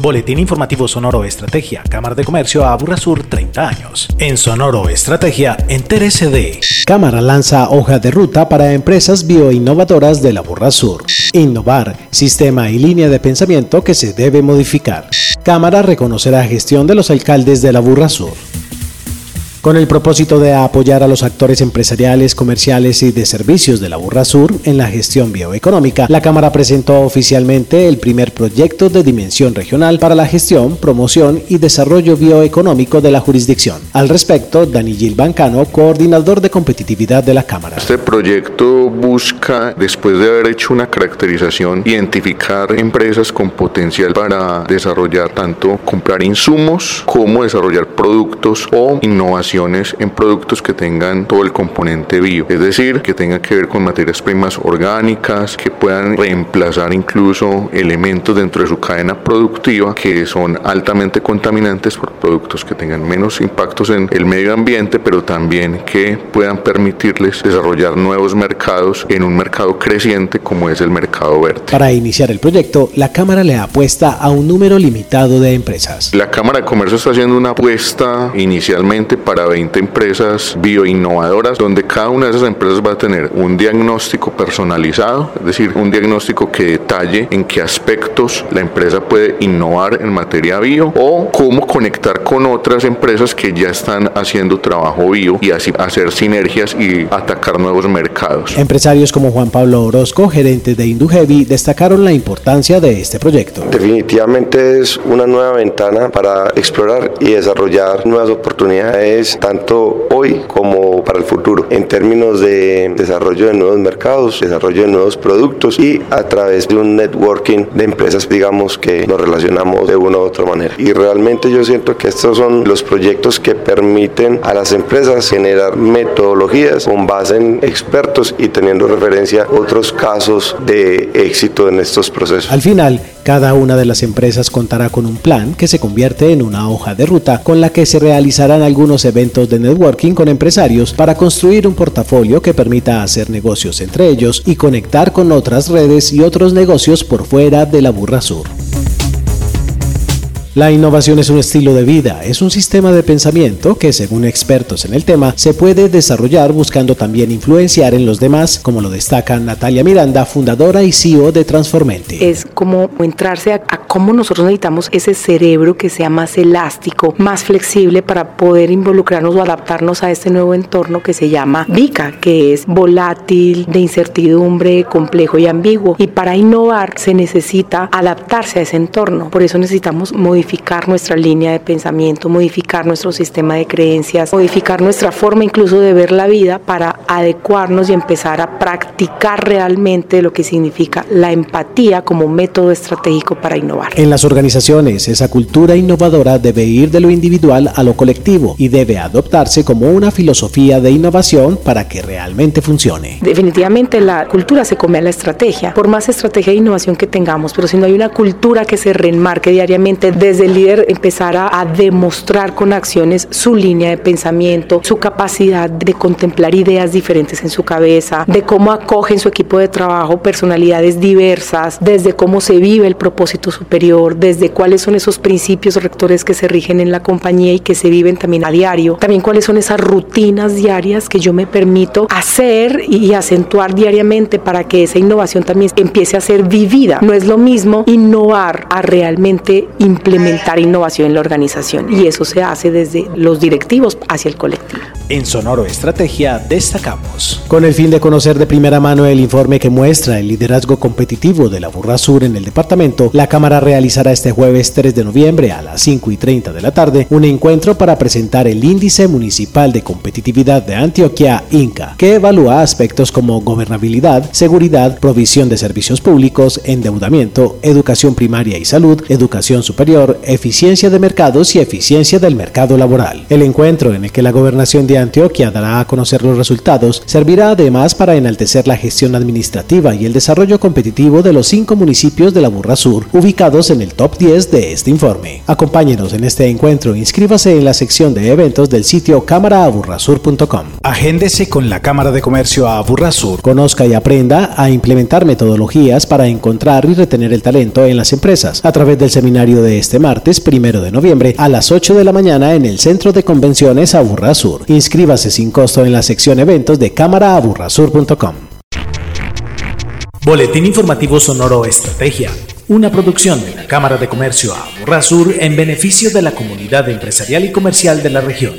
Boletín Informativo Sonoro Estrategia, Cámara de Comercio a Sur 30 años. En Sonoro Estrategia, entérese de. Cámara lanza hoja de ruta para empresas bioinnovadoras de la Sur. Innovar, sistema y línea de pensamiento que se debe modificar. Cámara reconocerá gestión de los alcaldes de la Sur. Con el propósito de apoyar a los actores empresariales, comerciales y de servicios de la Burra Sur en la gestión bioeconómica, la Cámara presentó oficialmente el primer proyecto de dimensión regional para la gestión, promoción y desarrollo bioeconómico de la jurisdicción. Al respecto, Dani Gil Bancano, coordinador de competitividad de la Cámara. Este proyecto busca, después de haber hecho una caracterización, identificar empresas con potencial para desarrollar tanto comprar insumos como desarrollar productos o innovación en productos que tengan todo el componente bio, es decir, que tenga que ver con materias primas orgánicas, que puedan reemplazar incluso elementos dentro de su cadena productiva que son altamente contaminantes por productos que tengan menos impactos en el medio ambiente, pero también que puedan permitirles desarrollar nuevos mercados en un mercado creciente como es el mercado verde. Para iniciar el proyecto, la Cámara le apuesta a un número limitado de empresas. La Cámara de Comercio está haciendo una apuesta inicialmente para 20 empresas bioinnovadoras, donde cada una de esas empresas va a tener un diagnóstico personalizado, es decir, un diagnóstico que detalle en qué aspectos la empresa puede innovar en materia bio o cómo conectar con otras empresas que ya están haciendo trabajo bio y así hacer sinergias y atacar nuevos mercados. Empresarios como Juan Pablo Orozco, gerente de Induheavy, destacaron la importancia de este proyecto. Definitivamente es una nueva ventana para explorar y desarrollar nuevas oportunidades tanto hoy como para el futuro, en términos de desarrollo de nuevos mercados, desarrollo de nuevos productos y a través de un networking de empresas, digamos, que nos relacionamos de una u otra manera. Y realmente yo siento que estos son los proyectos que permiten a las empresas generar metodologías con base en expertos y teniendo referencia otros casos de éxito en estos procesos. Al final, cada una de las empresas contará con un plan que se convierte en una hoja de ruta con la que se realizarán algunos eventos de networking con empresarios para construir un portafolio que permita hacer negocios entre ellos y conectar con otras redes y otros negocios por fuera de la Burra Sur. La innovación es un estilo de vida, es un sistema de pensamiento que, según expertos en el tema, se puede desarrollar buscando también influenciar en los demás, como lo destaca Natalia Miranda, fundadora y CEO de Transformente. Es como entrarse a, cómo nosotros necesitamos ese cerebro que sea más elástico, más flexible para poder involucrarnos o adaptarnos a este nuevo entorno que se llama VICA, que es volátil, de incertidumbre, complejo y ambiguo. Y para innovar se necesita adaptarse a ese entorno. Por eso necesitamos modificar nuestra línea de pensamiento, modificar nuestro sistema de creencias, modificar nuestra forma incluso de ver la vida para adecuarnos y empezar a practicar realmente lo que significa la empatía como método estratégico para innovar. En las organizaciones, esa cultura innovadora debe ir de lo individual a lo colectivo y debe adoptarse como una filosofía de innovación para que realmente funcione. Definitivamente la cultura se come a la estrategia, por más estrategia de innovación que tengamos, pero si no hay una cultura que se reenmarque diariamente de desde el líder empezar a, demostrar con acciones su línea de pensamiento, su capacidad de contemplar ideas diferentes en su cabeza, de cómo acoge en su equipo de trabajo personalidades diversas, desde cómo se vive el propósito superior, desde cuáles son esos principios rectores que se rigen en la compañía y que se viven también a diario, también cuáles son esas rutinas diarias que yo me permito hacer y acentuar diariamente para que esa innovación también empiece a ser vivida. No es lo mismo innovar a realmente implementar innovación en la organización y eso se hace desde los directivos hacia el colectivo. En Sonoro Estrategia destacamos. Con el fin de conocer de primera mano el informe que muestra el liderazgo competitivo de la Burra Sur en el departamento, la Cámara realizará este jueves 3 de noviembre a las 5 y 30 de la tarde un encuentro para presentar el Índice Municipal de Competitividad de Antioquia, INCA, que evalúa aspectos como gobernabilidad, seguridad, provisión de servicios públicos, endeudamiento, educación primaria y salud, educación superior, eficiencia de mercados y eficiencia del mercado laboral. El encuentro en el que la gobernación de Antioquia dará a conocer los resultados, servirá además para enaltecer la gestión administrativa y el desarrollo competitivo de los cinco municipios de la Burra Sur, ubicados en el top 10 de este informe. Acompáñenos en este encuentro, inscríbase en la sección de eventos del sitio cámaraaburrasur.com. Agéndese con la Cámara de Comercio Aburrasur. Conozca y aprenda a implementar metodologías para encontrar y retener el talento en las empresas a través del seminario de este martes, primero de noviembre, a las 8 de la mañana en el Centro de Convenciones Aburrasur. Inscríbase sin costo en la sección eventos de cámaraaburrasur.com. Boletín Informativo Sonoro Estrategia, una producción de la Cámara de Comercio Aburrasur en beneficio de la comunidad empresarial y comercial de la región.